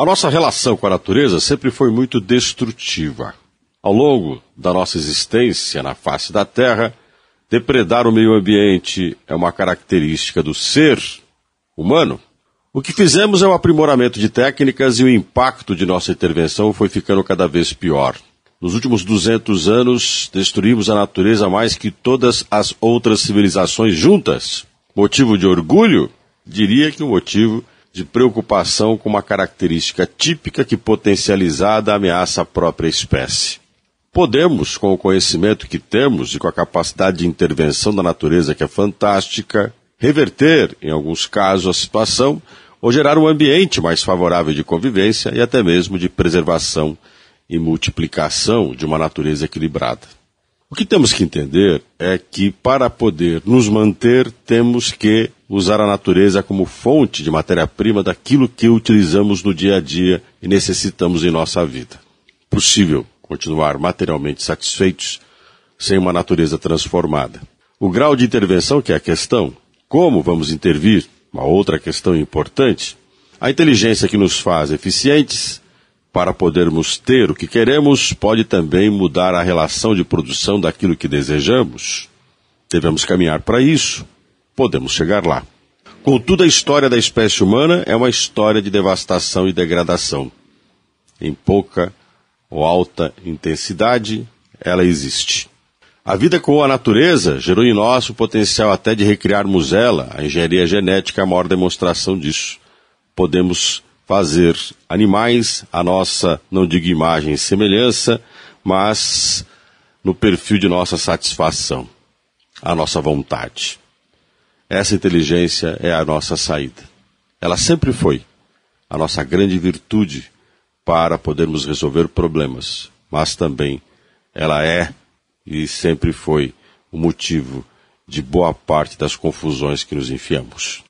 A nossa relação com a natureza sempre foi muito destrutiva. Ao longo da nossa existência na face da Terra, depredar o meio ambiente é uma característica do ser humano. O que fizemos é o aprimoramento de técnicas e o impacto de nossa intervenção foi ficando cada vez pior. Nos últimos 200 anos, destruímos a natureza mais que todas as outras civilizações juntas. Motivo de orgulho? Diria que um motivo de preocupação com uma característica típica que potencializada ameaça a própria espécie. Podemos, com o conhecimento que temos e com a capacidade de intervenção da natureza que é fantástica, reverter, em alguns casos, a situação ou gerar um ambiente mais favorável de convivência e até mesmo de preservação e multiplicação de uma natureza equilibrada. O que temos que entender é que, para poder nos manter, temos que usar a natureza como fonte de matéria-prima daquilo que utilizamos no dia a dia e necessitamos em nossa vida. Possível continuar materialmente satisfeitos sem uma natureza transformada. O grau de intervenção que é a questão, como vamos intervir, uma outra questão importante, a inteligência que nos faz eficientes para podermos ter o que queremos, pode também mudar a relação de produção daquilo que desejamos. Devemos caminhar para isso. Podemos chegar lá. Contudo, a história da espécie humana é uma história de devastação e degradação. Em pouca ou alta intensidade, ela existe. A vida com a natureza gerou em nós o potencial até de recriarmos ela. A engenharia genética é a maior demonstração disso. Podemos fazer animais a nossa, não digo imagem e semelhança, mas no perfil de nossa satisfação, a nossa vontade. Essa inteligência é a nossa saída. Ela sempre foi a nossa grande virtude para podermos resolver problemas, mas também ela é e sempre foi o motivo de boa parte das confusões que nos enfiamos.